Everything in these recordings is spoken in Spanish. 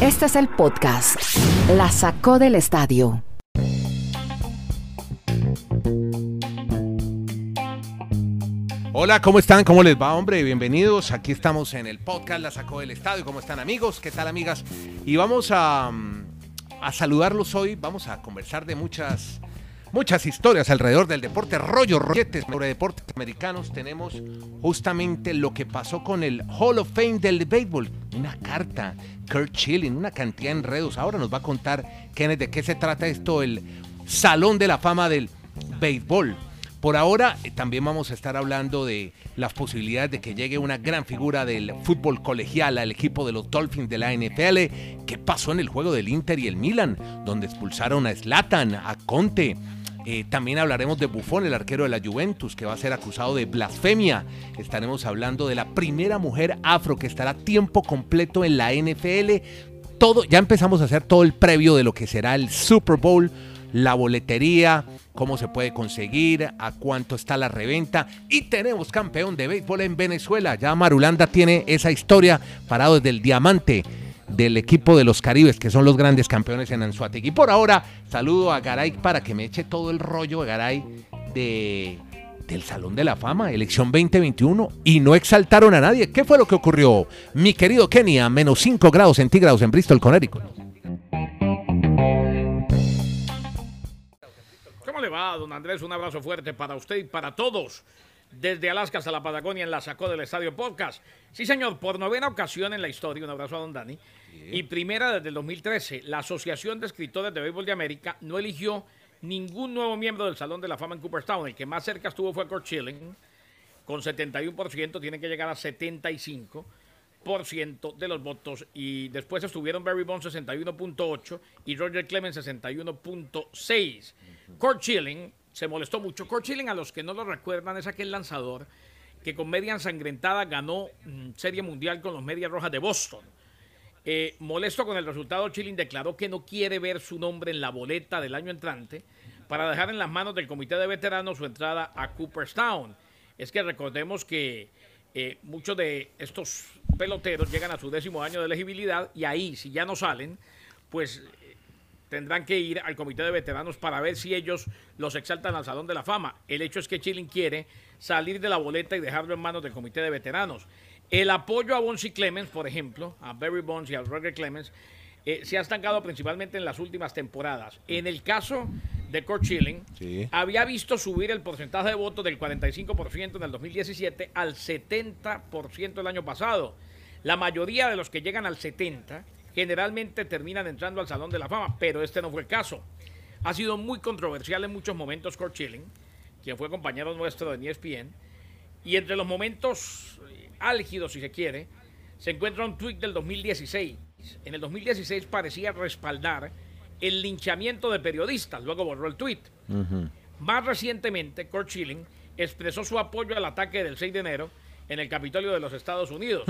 Este es el podcast. La sacó del estadio. Hola, ¿cómo están? ¿Cómo les va, hombre? Bienvenidos. Aquí estamos en el podcast La Sacó del Estadio. ¿Cómo están, amigos? ¿Qué tal, amigas? Y vamos a, mm, saludarlos hoy. Vamos a conversar de muchas, muchas historias alrededor del deporte. Rollo, rolletes sobre deportes americanos. Tenemos justamente lo que pasó con el Hall of Fame del béisbol. Una carta, Kurt Schilling, una cantidad de enredos. Ahora nos va a contar, Kenneth, de qué se trata esto, el Salón de la Fama del Béisbol. Por ahora eh, también vamos a estar hablando de las posibilidades de que llegue una gran figura del fútbol colegial al equipo de los Dolphins de la NFL. ¿Qué pasó en el juego del Inter y el Milan? Donde expulsaron a Slatan, a Conte. Eh, también hablaremos de Buffon, el arquero de la Juventus, que va a ser acusado de blasfemia. Estaremos hablando de la primera mujer afro que estará tiempo completo en la NFL. Todo, ya empezamos a hacer todo el previo de lo que será el Super Bowl, la boletería, cómo se puede conseguir, a cuánto está la reventa. Y tenemos campeón de béisbol en Venezuela. Ya Marulanda tiene esa historia parado desde el diamante del equipo de los Caribes, que son los grandes campeones en Anzuategui. Y por ahora, saludo a Garay para que me eche todo el rollo, Garay, de, del Salón de la Fama, elección 2021, y no exaltaron a nadie. ¿Qué fue lo que ocurrió, mi querido Kenny, a menos 5 grados centígrados en Bristol, Connecticut? ¿Cómo le va, don Andrés? Un abrazo fuerte para usted y para todos. Desde Alaska hasta la Patagonia en la Sacó del Estadio Podcast. Sí, señor, por novena ocasión en la historia, un abrazo a don Dani. Y primera desde el 2013, la Asociación de Escritores de Béisbol de América no eligió ningún nuevo miembro del Salón de la Fama en Cooperstown. El que más cerca estuvo fue Kurt Schilling, con 71%, tiene que llegar a 75% de los votos. Y después estuvieron Barry Bonds 61.8 y Roger Clemens 61.6. Kurt Schilling se molestó mucho. Kurt a los que no lo recuerdan, es aquel lanzador que con media ensangrentada ganó mm, Serie Mundial con los Medias Rojas de Boston. Eh, molesto con el resultado, Schilling declaró que no quiere ver su nombre en la boleta del año entrante para dejar en las manos del comité de veteranos su entrada a Cooperstown. Es que recordemos que eh, muchos de estos peloteros llegan a su décimo año de elegibilidad y ahí, si ya no salen, pues tendrán que ir al comité de veteranos para ver si ellos los exaltan al Salón de la Fama. El hecho es que Chilling quiere salir de la boleta y dejarlo en manos del comité de veteranos. El apoyo a Bonsi Clemens, por ejemplo, a Barry Bonds y a Roger Clemens, eh, se ha estancado principalmente en las últimas temporadas. En el caso de Kurt Schilling, Sí. había visto subir el porcentaje de votos del 45% en el 2017 al 70% el año pasado. La mayoría de los que llegan al 70 generalmente terminan entrando al Salón de la Fama, pero este no fue el caso. Ha sido muy controversial en muchos momentos Kurt Schilling, quien fue compañero nuestro en E ESPN, y entre los momentos eh, álgidos, si se quiere, se encuentra un tweet del 2016. En el 2016 parecía respaldar el linchamiento de periodistas, luego borró el tweet. Más recientemente, Kurt Schilling expresó su apoyo al ataque del 6 de enero en el Capitolio de los Estados Unidos.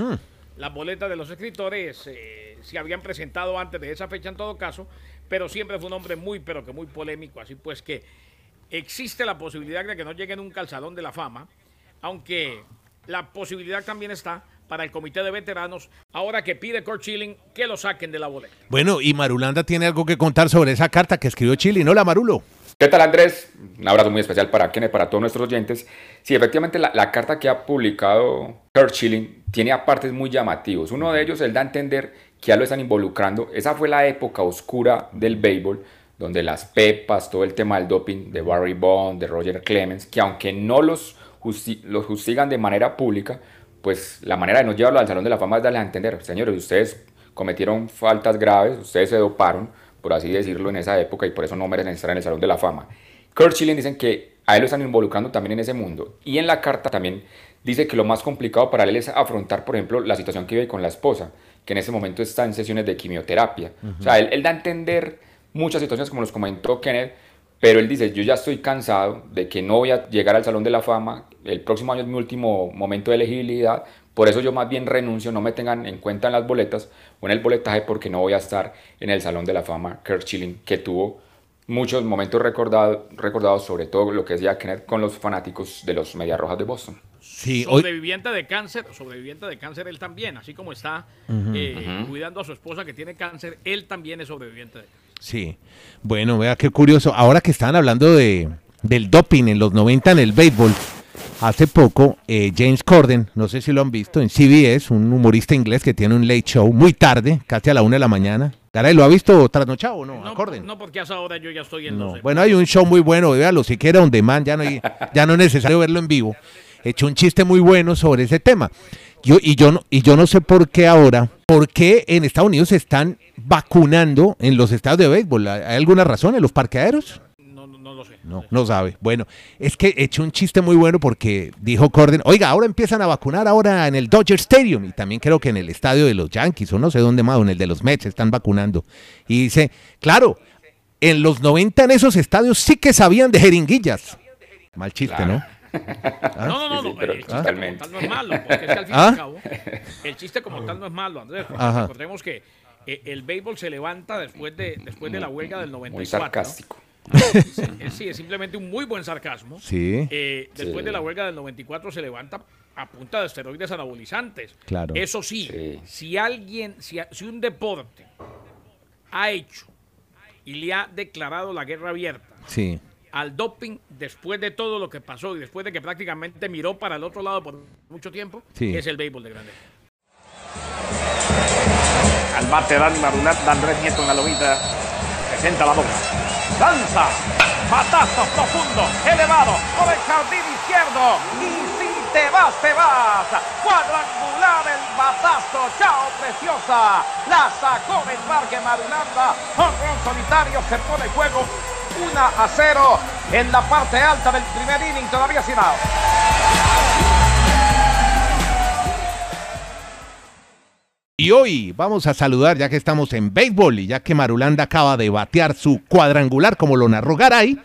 Las boletas de los escritores eh, se habían presentado antes de esa fecha en todo caso, pero siempre fue un hombre muy, pero que muy polémico. Así pues que existe la posibilidad de que no llegue nunca al Salón de la Fama, aunque la posibilidad también está para el comité de veteranos, ahora que pide Kurt Schilling que lo saquen de la boleta. Bueno, y Marulanda tiene algo que contar sobre esa carta que escribió Chile. Hola, Marulo. ¿Qué tal Andrés? Un abrazo muy especial para Kenneth, para todos nuestros oyentes. Sí, efectivamente la, la carta que ha publicado Kurt Schilling tiene apartes muy llamativos. Uno de ellos, él da a entender que ya lo están involucrando. Esa fue la época oscura del béisbol, donde las pepas, todo el tema del doping de Barry Bond, de Roger Clemens, que aunque no los, justi justigan de manera pública, pues la manera de no llevarlo al Salón de la Fama es darles a entender, señores, ustedes cometieron faltas graves, ustedes se doparon, por así decirlo, en esa época y por eso no merecen estar en el Salón de la Fama. Kurt Schilling dicen que a él lo están involucrando también en ese mundo. Y en la carta también dice que lo más complicado para él es afrontar, por ejemplo, la situación que vive con la esposa, que en ese momento está en sesiones de quimioterapia. O sea, él, él da a entender muchas situaciones como los comentó Kenneth, pero él dice, yo ya estoy cansado de que no voy a llegar al Salón de la Fama, el próximo año es mi último momento de elegibilidad, por eso yo más bien renuncio, no me tengan en cuenta en las boletas o en el boletaje porque no voy a estar en el Salón de la Fama Kurt Schilling, que tuvo muchos momentos recordado- recordados, sobre todo lo que decía Kenneth con los fanáticos de los Medias Rojas de Boston. Sí, hoy- sobreviviente de cáncer, sobreviviente de cáncer él también, así como está eh, cuidando a su esposa que tiene cáncer, él también es sobreviviente de cáncer. Sí. Bueno, vea qué curioso. Ahora que estaban hablando de, del doping en los 90 en el béisbol, hace poco eh, James Corden, no sé si lo han visto, en CBS, un humorista inglés que tiene un late show muy tarde, casi a la una de la mañana. Garay, ¿lo ha visto trasnochado o no? No, Corden. no, porque a esa hora yo ya estoy en No. Bueno, hay un show muy bueno, véalo, si quiere on demand, ya no, hay- ya no es necesario verlo en vivo. Echó un chiste muy bueno sobre ese tema. Yo, y, yo no, y yo no sé por qué ahora, por qué en Estados Unidos se están vacunando en los estados de béisbol. ¿Hay hay alguna razón en los parqueaderos? No, no, no lo sé. No, no sabe. Bueno, es que echó un chiste muy bueno porque dijo Corden, oiga, ahora empiezan a vacunar ahora en el Dodger Stadium y también creo que en el estadio de los Yankees o no sé dónde más, o en el de los Mets están vacunando. Y dice, claro, en los 90 en esos estadios sí que sabían de jeringuillas. Mal chiste, Claro. ¿no? No, no, no, Sí, sí, no, pero el chiste como tal no es malo, porque es que al fin y ¿Ah? al cabo, el chiste como tal no es malo, Andrés. Recordemos que eh, el béisbol se levanta después de, después de la huelga del 94. Muy sarcástico. Sí, es simplemente un muy buen sarcasmo. Sí. Eh, después Sí. de la huelga del 94 se levanta a punta de esteroides anabolizantes. Claro. Eso sí, Sí. si alguien, si, un deporte ha hecho y le ha declarado la guerra abierta Sí. al doping después de todo lo que pasó y después de que prácticamente miró para el otro lado por mucho tiempo, Sí. es el béisbol de grande. Al bate Dani Marulat, da Andrés Nieto en la lomita. Presenta la boca. Lanza. Batazo profundo, elevado, por el jardín izquierdo. Y si te vas, te vas. Cuadrangular el batazo. Chao, preciosa. La sacó del parque Marulanda. Honrón solitario se pone juego. 1 a 0 en la parte alta del primer inning, todavía sin out. Y hoy vamos a saludar, ya que estamos en béisbol y ya que Marulanda acaba de batear su cuadrangular como lo narró Garay,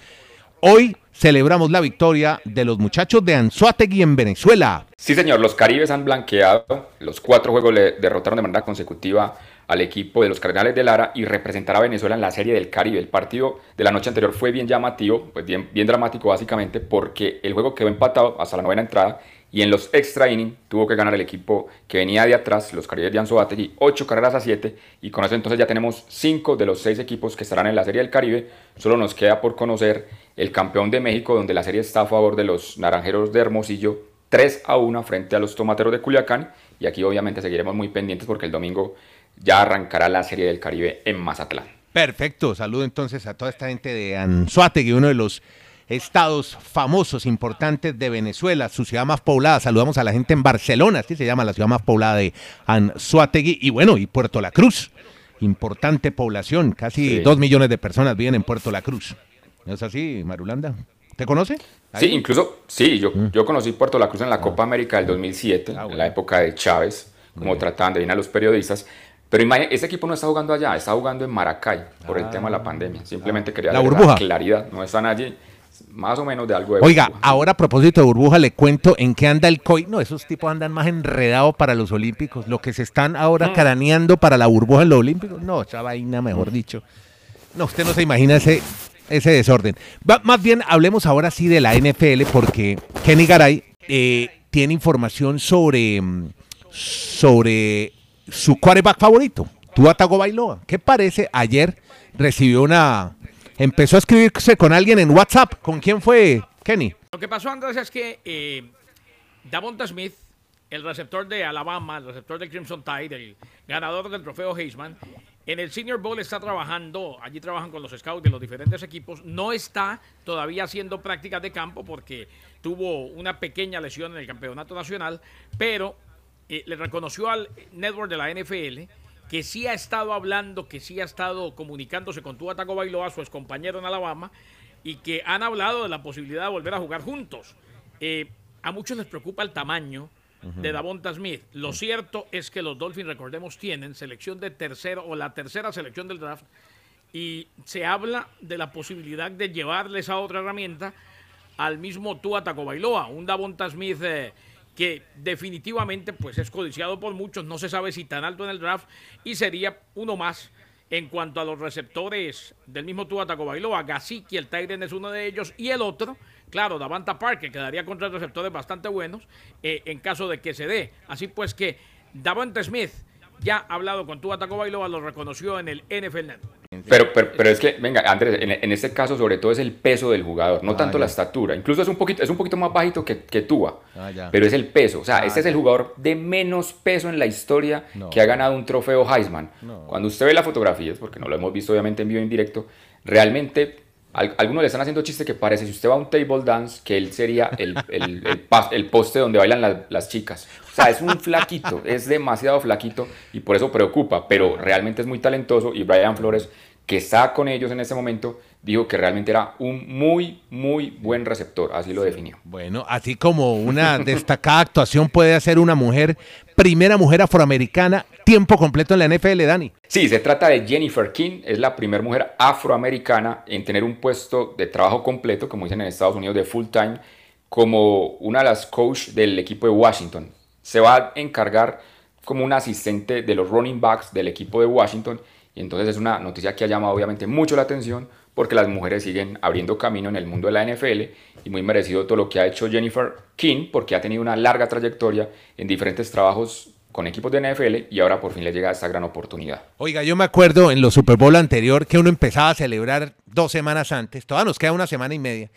hoy celebramos la victoria de los muchachos de Anzuategui en Venezuela. Sí, señor, los Caribes han blanqueado. Los cuatro juegos le derrotaron de manera consecutiva al equipo de los Cardenales de Lara y representar a Venezuela en la Serie del Caribe. El partido de la noche anterior fue bien llamativo, pues bien, bien dramático básicamente, porque el juego quedó empatado hasta la novena entrada y en los extra inning tuvo que ganar el equipo que venía de atrás, los Caribes de Anzoátegui, ocho carreras a siete y con eso entonces ya tenemos cinco de los seis equipos que estarán en la Serie del Caribe. Solo nos queda por conocer el campeón de México, donde la serie está a favor de los Naranjeros de Hermosillo, 3 a 1 frente a los Tomateros de Culiacán. Y aquí obviamente seguiremos muy pendientes porque el domingo ya arrancará la Serie del Caribe en Mazatlán. Perfecto, saludo entonces a toda esta gente de Anzuategui, uno de los estados famosos, importantes de Venezuela, su ciudad más poblada. Saludamos a la gente en Barcelona, así se llama la ciudad más poblada de Anzuategui. Y bueno, y Puerto La Cruz, importante población, casi Sí. dos millones de personas viven en Puerto La Cruz. ¿No es así, Marulanda? ¿Te conoce? Sí, incluso, sí, yo, yo conocí Puerto La Cruz en la Copa América del 2007, Ah, en la época de Chávez, como trataban de venir a los periodistas. Pero imagínate, ese equipo no está jugando allá, está jugando en Maracay por el tema de la pandemia. Simplemente quería Ah. La burbuja. claridad, no están allí, más o menos de algo de Oiga, burbuja. ahora a propósito de burbuja, le cuento en qué anda el COI. No, esos tipos andan más enredados para los Olímpicos. Lo que se están ahora craneando para la burbuja en los Olímpicos. No, esa vaina, mejor dicho. No, usted no se imagina ese, ese desorden. Va- más bien, hablemos ahora sí de la NFL, porque Kenny Garay eh, tiene información sobre, mm, sobre su quarterback favorito, Tua Tagovailoa. ¿Qué parece? Ayer recibió una... Empezó a escribirse con alguien en WhatsApp. ¿Con quién fue, Kenny? Lo que pasó, Andrés, es que eh, Davonta Smith, el receptor de Alabama, el receptor del Crimson Tide, el ganador del trofeo Heisman, en el Senior Bowl está trabajando, allí trabajan con los scouts de los diferentes equipos, no está todavía haciendo prácticas de campo porque tuvo una pequeña lesión en el campeonato nacional, pero eh, le reconoció al network de la NFL que sí ha estado hablando, que sí ha estado comunicándose con Tua Tagovailoa, su compañero en Alabama, y que han hablado de la posibilidad de volver a jugar juntos. Eh, a muchos les preocupa el tamaño de Davonta Smith. Lo cierto es que los Dolphins, recordemos, tienen selección de tercero o la tercera selección del draft y se habla de la posibilidad de llevarle esa otra herramienta al mismo Tua Tagovailoa, un Davonta Smith eh, que definitivamente pues es codiciado por muchos, no se sabe si tan alto en el draft y sería uno más en cuanto a los receptores del mismo Tua Tagovailoa, Gasicki, el Tyren es uno de ellos y el otro Claro, Davanta Park, que quedaría contra receptores bastante buenos eh, en caso de que se dé. Así pues que Davante Smith ya ha hablado con Tua Tagovailoa, lo reconoció en el NFL Network. Pero, pero, pero, es que, venga, Andrés, en, en, este caso sobre todo es el peso del jugador, no ah, tanto ya. la estatura. Incluso es un poquito, es un poquito más bajito que, que Tua, ah, pero es el peso. O sea, ah, este es el jugador de menos peso en la historia no. que ha ganado un trofeo Heisman. No. Cuando usted ve las fotografías, porque no lo hemos visto obviamente en vivo en directo, realmente algunos le están haciendo chiste que parece, si usted va a un table dance, que él sería el, el, el, el poste donde bailan la, las chicas. O sea, es un flaquito, es demasiado flaquito y por eso preocupa, pero realmente es muy talentoso y Brian Flores, que está con ellos en este momento, dijo que realmente era un muy, muy buen receptor, así lo definió. Bueno, así como una destacada actuación puede hacer una mujer, primera mujer afroamericana, tiempo completo en la NFL, Dani. Sí, se trata de Jennifer King, es la primera mujer afroamericana en tener un puesto de trabajo completo, como dicen en Estados Unidos, de full time, como una de las coach del equipo de Washington. Se va a encargar como una asistente de los running backs del equipo de Washington y entonces es una noticia que ha llamado obviamente mucho la atención porque las mujeres siguen abriendo camino en el mundo de la NFL y muy merecido todo lo que ha hecho Jennifer King porque ha tenido una larga trayectoria en diferentes trabajos con equipos de NFL y ahora por fin le llega esta gran oportunidad. Oiga, yo me acuerdo en los Super Bowl anterior que uno empezaba a celebrar dos semanas antes, todavía nos queda una semana y media,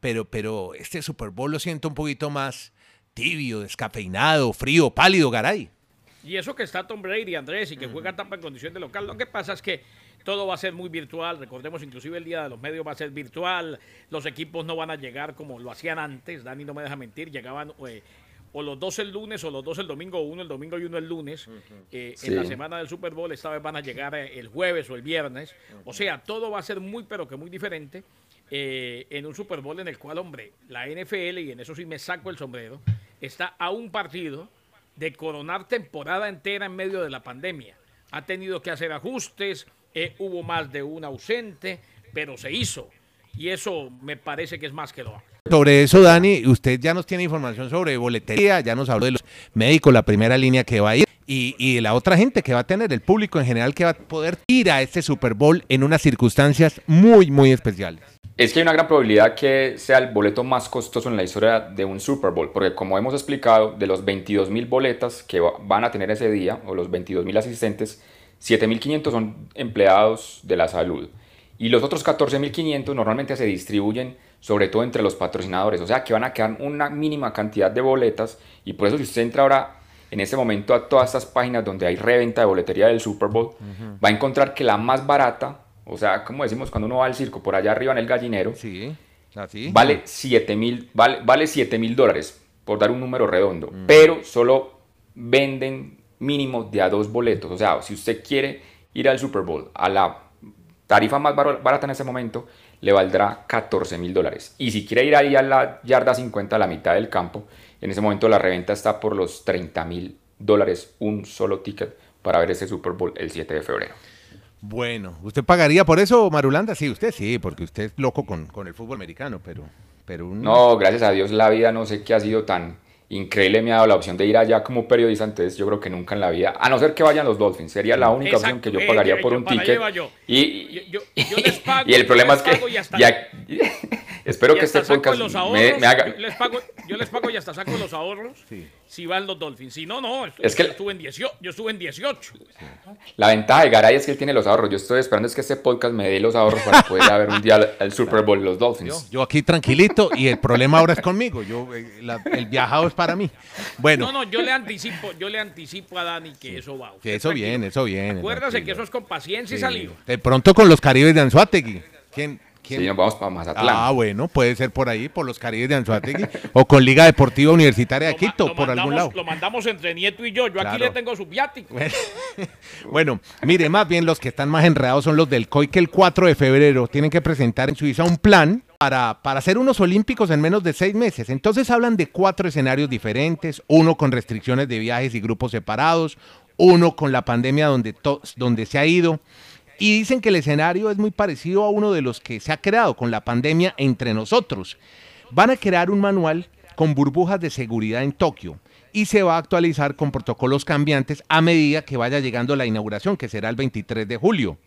pero, pero este Super Bowl lo siento un poquito más tibio, descafeinado, frío, pálido, garay. Y eso que está Tom Brady, Andrés, y que juega Tampa en condición de local. Lo que pasa es que todo va a ser muy virtual. Recordemos, inclusive el día de los medios va a ser virtual. Los equipos no van a llegar como lo hacían antes. Dani no me deja mentir. Llegaban eh, o los dos el lunes o los dos el domingo, o uno el domingo y uno el lunes. Eh, sí. En la semana del Super Bowl esta vez van a llegar eh, el jueves o el viernes. O sea, todo va a ser muy, pero que muy diferente. Eh, en un Super Bowl en el cual, hombre, la NFL, y en eso sí me saco el sombrero, está a un partido de coronar temporada entera en medio de la pandemia. Ha tenido que hacer ajustes, eh, hubo más de un ausente, pero se hizo. Y eso me parece que es más que lo sobre eso, Dani, usted ya nos tiene información sobre boletería, ya nos habló de los médicos, la primera línea que va a ir y, y la otra gente que va a tener, el público en general que va a poder ir a este Super Bowl en unas circunstancias muy, muy especiales. Es que hay una gran probabilidad que sea el boleto más costoso en la historia de un Super Bowl, porque como hemos explicado, de los 22 mil boletas que van a tener ese día, o los 22 mil asistentes, 7.500 son empleados de la salud. Y los otros 14.500 normalmente se distribuyen sobre todo entre los patrocinadores, o sea que van a quedar una mínima cantidad de boletas y por eso si usted entra ahora en este momento a todas estas páginas donde hay reventa de boletería del Super Bowl, uh -huh. va a encontrar que la más barata o sea, como decimos cuando uno va al circo, por allá arriba en el gallinero, sí, así. vale 7 mil vale, vale dólares, por dar un número redondo, mm. pero solo venden mínimo de a dos boletos. O sea, si usted quiere ir al Super Bowl a la tarifa más barata en ese momento, le valdrá 14 mil dólares. Y si quiere ir ahí a la yarda 50, a la mitad del campo, en ese momento la reventa está por los 30 mil dólares, un solo ticket para ver ese Super Bowl el 7 de febrero. Bueno, ¿usted pagaría por eso, Marulanda? Sí, usted sí, porque usted es loco con, con el fútbol americano, pero... pero un... No, gracias a Dios la vida no sé qué ha sido tan increíble, me ha dado la opción de ir allá como periodista, entonces yo creo que nunca en la vida, a no ser que vayan los Dolphins, sería la única Exacto, opción que yo pagaría eh, por yo, un ticket. Y, yo, yo, les pago, y el problema es que... Ya, espero que este podcast me, me, haga... Les pago, yo les pago y hasta saco los ahorros. Sí si van los Dolphins. Si no, no, es que yo, estuve en 18, yo estuve en 18. La ventaja de Garay es que él tiene los ahorros. Yo estoy esperando es que este podcast me dé los ahorros para poder ver un día el Super Bowl los Dolphins. Yo, yo, aquí tranquilito y el problema ahora es conmigo. Yo, eh, la, el viajado es para mí. Bueno. No, no, yo le anticipo, yo le anticipo a Dani que sí, eso va. Que eso viene, eso viene. Acuérdase que eso es con paciencia sí. y saliva. De pronto con los Caribes de Anzuategui. ¿Quién, ¿Quién? Sí, nos vamos para Mazatlán. Ah, bueno, puede ser por ahí, por los Caribes de Anzuategui, o con Liga Deportiva Universitaria de Quito, por mandamos, algún lado. Lo mandamos entre Nieto y yo, yo claro. aquí le tengo su viático. Bueno, bueno, mire, más bien los que están más enredados son los del COI, que el 4 de febrero tienen que presentar en Suiza un plan para, para hacer unos olímpicos en menos de seis meses. Entonces hablan de cuatro escenarios diferentes, uno con restricciones de viajes y grupos separados, uno con la pandemia donde, to, donde se ha ido, y dicen que el escenario es muy parecido a uno de los que se ha creado con la pandemia entre nosotros. Van a crear un manual con burbujas de seguridad en Tokio y se va a actualizar con protocolos cambiantes a medida que vaya llegando la inauguración, que será el 23 de julio.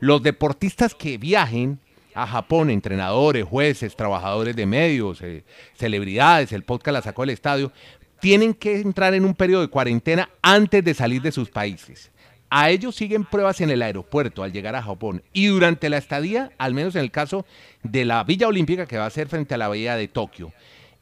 Los deportistas que viajen a Japón, entrenadores, jueces, trabajadores de medios, eh, celebridades, el podcast la sacó del estadio, tienen que entrar en un periodo de cuarentena antes de salir de sus países. A ellos siguen pruebas en el aeropuerto al llegar a Japón y durante la estadía, al menos en el caso de la Villa Olímpica que va a ser frente a la Bahía de Tokio.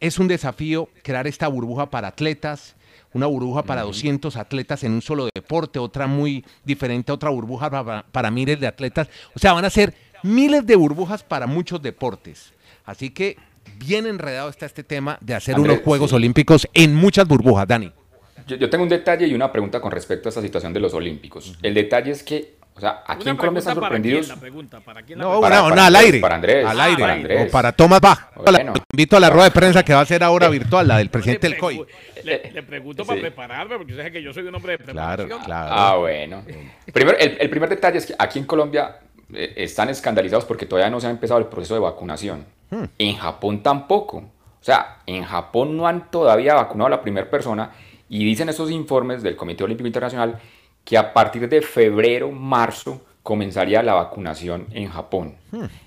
Es un desafío crear esta burbuja para atletas, una burbuja para 200 atletas en un solo deporte, otra muy diferente, otra burbuja para, para miles de atletas. O sea, van a ser miles de burbujas para muchos deportes. Así que bien enredado está este tema de hacer unos Juegos sí. Olímpicos en muchas burbujas, Dani. Yo, yo tengo un detalle y una pregunta con respecto a esta situación de los Olímpicos. El detalle es que, o sea, aquí Una en Colombia están para sorprendidos. quién, la pregunta, ¿para quién la No, pregunta? Para- una, para una al aire. para Andrés. Al aire. para Andrés. O para Tomás Bach. Bueno. Invito a la rueda de prensa que va a ser ahora virtual, la del presidente del COI. Le, le pregunto Sí. para prepararme, porque usted sabe que yo soy un hombre de Claro, preparación. claro. Ah, bueno. Primero, el, el primer detalle es que aquí en Colombia eh, están escandalizados porque todavía no se ha empezado el proceso de vacunación. En Japón tampoco. O sea, en Japón no han todavía vacunado a la primera persona y dicen esos informes del Comité Olímpico Internacional que a partir de febrero, marzo, comenzaría la vacunación en Japón.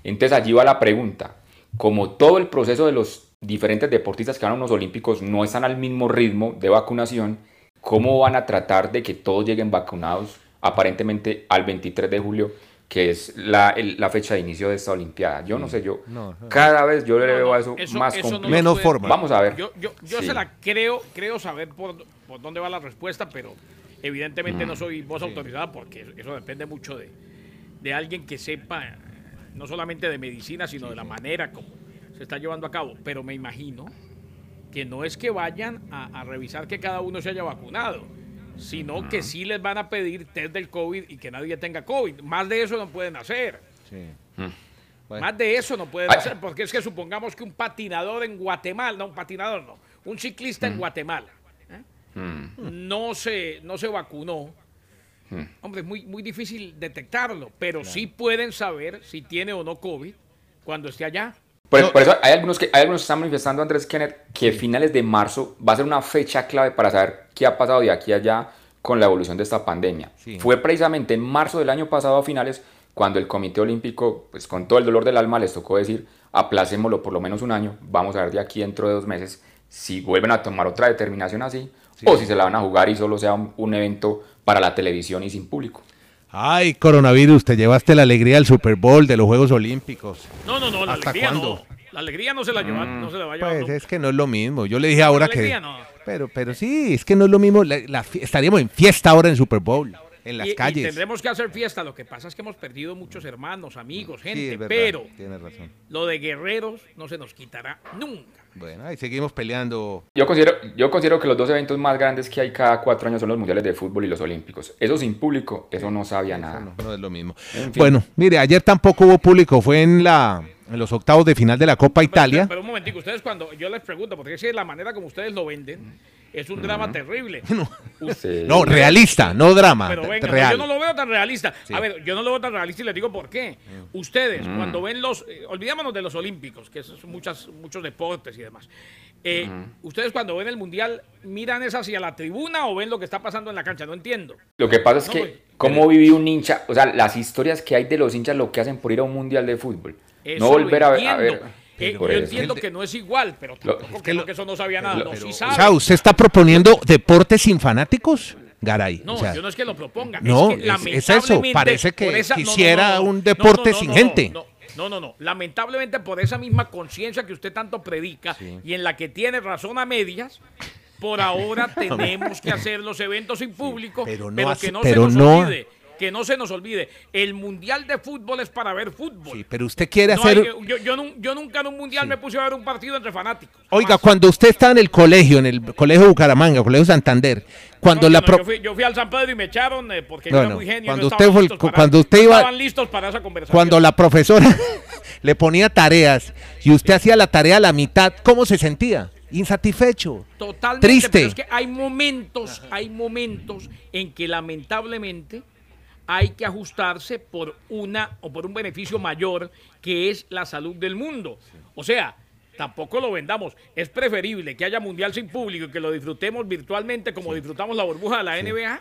Entonces allí va la pregunta. Como todo el proceso de los diferentes deportistas que van a unos olímpicos no están al mismo ritmo de vacunación, ¿cómo van a tratar de que todos lleguen vacunados aparentemente al 23 de julio, que es la, el- la fecha de inicio de esta Olimpiada? Yo no sé, yo No, no. cada vez yo le No, veo no, a eso, eso- más eso no Menos forma. Vamos a ver. Yo, yo, yo Sí. se la creo, creo saber por, por dónde va la respuesta, pero evidentemente Mm. no soy voz autorizada porque eso depende mucho de, de alguien que sepa no solamente de medicina, sino de la manera como se está llevando a cabo. Pero me imagino que no es que vayan a, a revisar que cada uno se haya vacunado, sino que sí les van a pedir test del COVID y que nadie tenga COVID. Más de eso no pueden hacer. Bueno. Más de eso no pueden Ay. hacer, porque es que supongamos que un patinador en Guatemala, no, un patinador no, un ciclista en Guatemala ¿eh? no, se, no se vacunó. Hombre, es muy, muy difícil detectarlo, pero sí pueden saber si tiene o no COVID cuando esté allá. Por, por eso hay algunos que hay algunos que están manifestando, Andrés Kenneth, que finales de marzo va a ser una fecha clave para saber qué ha pasado de aquí a allá con la evolución de esta pandemia. Sí. Fue precisamente en marzo del año pasado a finales cuando el Comité Olímpico, pues con todo el dolor del alma, les tocó decir, aplacémoslo por lo menos un año, vamos a ver de aquí dentro de dos meses si vuelven a tomar otra determinación así, o si se la van a jugar y solo sea un, un evento para la televisión y sin público. Ay, coronavirus, te llevaste la alegría del Super Bowl, de los Juegos Olímpicos. No, no, no, la ¿Hasta alegría cuándo? no. La alegría no se la, lleva, no se la va a llevar. Pues es que no es lo mismo. Yo le dije ahora La que... alegría no. Pero, pero sí, es que no es lo mismo. La- estaríamos en fiesta ahora en Super Bowl, en las Y- y calles. tendremos que hacer fiesta. Lo que pasa es que hemos perdido muchos hermanos, amigos, Sí, gente, es verdad, pero Tienes razón. lo de guerreros no se nos quitará nunca. Bueno, ahí seguimos peleando. Yo considero, yo considero que los dos eventos más grandes que hay cada cuatro años son los mundiales de fútbol y los olímpicos. Eso sin público, eso no sabía nada. No, no es lo mismo. En fin. Bueno, mire, ayer tampoco hubo público. Fue en la en los octavos de final de la Copa Italia. Pero, pero un momentico, ustedes cuando yo les pregunto, porque es la manera como ustedes lo venden es un drama terrible. Sí. No, realista, no drama. Pero venga, no, real. yo no lo veo tan realista. Sí. A ver, yo no lo veo tan realista y les digo por qué. Ustedes, cuando ven los, eh, olvidémonos de los olímpicos, que son muchas, muchos deportes y demás. Eh, Ustedes cuando ven el mundial, ¿miran es hacia la tribuna o ven lo que está pasando en la cancha? No entiendo. Lo que pasa es No, que, pues, ¿cómo vive un hincha? O sea, las historias que hay de los hinchas, lo que hacen por ir a un mundial de fútbol. Eso no volver lo a ver. a ver. Eh, yo eso. entiendo que no es igual, pero Lo- tampoco es que, lo- que eso no sabía nada. lo- no, pero- sí O sabe. sea, ¿usted está proponiendo deportes sin fanáticos? Garay. No, o sea, yo no es que lo proponga. no, es, que es- es eso, lamentablemente parece que esa- quisiera no, no, un deporte no, no, sin no, gente. No, no, no, no. Lamentablemente por esa misma conciencia que usted tanto predica y en la que tiene razón a medias, por ahora tenemos que hacer los eventos sin público, pero pero, no hace- que no pero se nos no- olvide. Que no se nos olvide, el mundial de fútbol es para ver fútbol. Sí, pero usted quiere No hacer... hay- yo, yo nun- yo nunca en un mundial me puse a ver un partido entre fanáticos. Oiga, Jamás. cuando usted está en el colegio, en el colegio Bucaramanga, colegio Santander, cuando No, la... pro- yo, fui, yo fui al San Pedro y me echaron eh, porque yo era muy genio. cuando usted fue- para- cuando usted iba- estaban listos para esa conversación. cuando la profesora le ponía tareas y usted hacía la tarea a la mitad, ¿cómo se sentía? Insatisfecho. Totalmente. Triste. Pero es que hay momentos, hay momentos en que lamentablemente hay que ajustarse por una o por un beneficio mayor que es la salud del mundo. O sea, tampoco lo vendamos. Es preferible que haya mundial sin público y que lo disfrutemos virtualmente como disfrutamos la burbuja de la NBA.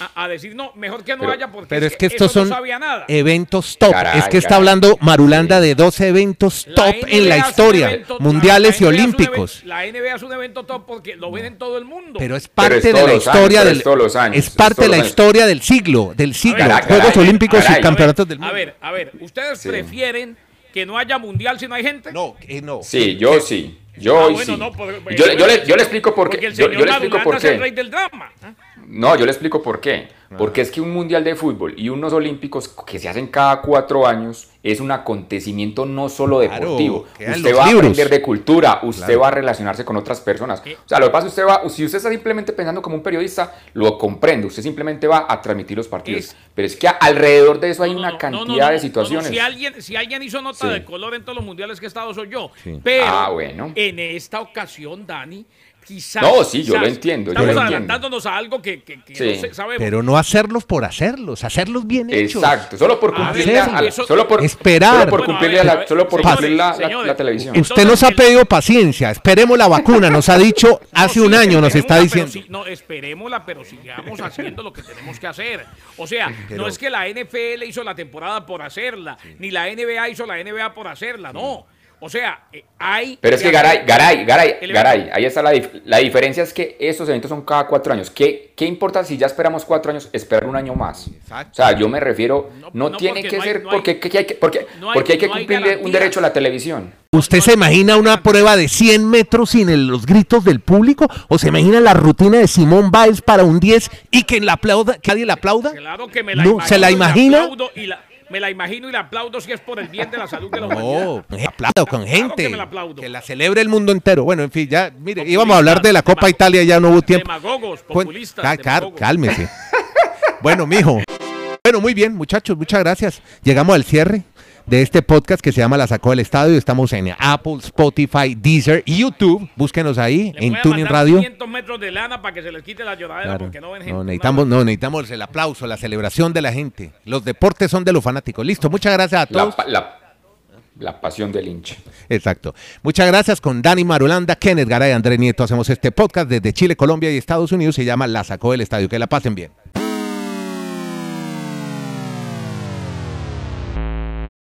A, a decir, no, mejor que no Pero- haya porque Pero es que estos son no sabía nada. eventos top. Caray, es que está caray. hablando Marulanda de dos eventos La top NBA en la historia, evento- mundiales y olímpicos. evento- la NBA es un evento top porque lo ven en todo el mundo. Pero es Pero parte es de la años, historia pero del es años, es parte de la años. historia del siglo, del siglo, Caray, Juegos caray, Olímpicos caray. y campeonatos del mundo. A ver, a ver, ¿ustedes Sí. prefieren que no haya mundial si no hay gente? No, eh, no. Sí, yo sí. Yo Ah, hoy bueno, sí. no, por- yo, le- yo le, yo le explico por Porque qué. el Yo, señor yo le explico por es el qué. rey del drama. ¿eh? No, yo le explico por qué. Porque es que un mundial de fútbol y unos olímpicos que se hacen cada cuatro años es un acontecimiento no solo Claro, deportivo. usted va libros. a aprender de cultura, usted Claro. va a relacionarse con otras personas. O sea, lo que pasa es que usted va, si usted está simplemente pensando como un periodista, lo comprende. Usted simplemente va a transmitir los partidos. Es- Pero es que alrededor de eso hay No, una no, cantidad no, no, no, de no, situaciones. Si alguien, si alguien hizo nota Sí. de color en todos los mundiales que he estado soy yo. Sí. Pero Ah, bueno. en esta ocasión, Dani, quizás. No, sí, yo lo entiendo, yo Estamos lo entiendo. adelantándonos a algo que, que- que Sí. no sé- sabemos. Pero no hacerlos por hacerlos, hacerlos bien hechos. Exacto, solo por A ver, cumplirle a, a la- eso- solo por Esperar. solo por Bueno, cumplirle a ver, a a la, solo por señores, la, la- señores, la televisión. usted- Usted nos ha el- pedido paciencia, esperemos la vacuna, nos ha dicho hace No, un sí, año, nos está diciendo. sí- no, esperémosla, pero sigamos haciendo lo que tenemos que hacer. O sea, Pero- no es que la NFL hizo la temporada por hacerla, ni la NBA hizo la NBA por hacerla, no. O sea, eh, hay... Pero es que Garay, Garay, Garay, Garay, ahí está la, dif- la diferencia es que estos eventos son cada cuatro años. ¿Qué, ¿Qué importa si ya esperamos cuatro años, esperar un año más? Exacto. O sea, yo me refiero, No, no, no, tiene que no hay- ser, porque, que hay que, porque, no hay- porque hay que no hay cumplirle un derecho a la televisión. ¿Usted se imagina una prueba de 100 metros sin el- los gritos del público? ¿O se imagina la rutina de Simón Biles para un 10 y que la aplauda, que nadie la aplauda? Claro que me la No, imagino. ¿se la imagina? aplaudo y la- me la imagino y la aplaudo si es por el bien de la salud de la No, humanidad. aplaudo con Claro gente. que me la aplaudo. Que la celebre el mundo entero. Bueno, en fin, ya, mire, Populistas, íbamos a hablar de la Copa Italia, ya no hubo tiempo. Demagogos, populistas. Cálmese. bueno, mijo. Bueno, muy bien, muchachos, muchas gracias. Llegamos al cierre de este podcast que se llama La Sacó del Estadio. Estamos en Apple, Spotify, Deezer y YouTube. Búsquenos ahí Le en Tuning Radio. 500 metros de lana para que se les quite la lloradera Claro. porque no ven gente. No, necesitamos, no, necesitamos el aplauso, la celebración de la gente. Los deportes son de los fanáticos. Listo, muchas gracias a todos. la, la pasión del hincha. Exacto. Muchas gracias con Dani Marulanda, Kenneth Garay, Andrés Nieto. Hacemos este podcast desde Chile, Colombia y Estados Unidos. Se llama La Sacó del Estadio. Que la pasen bien.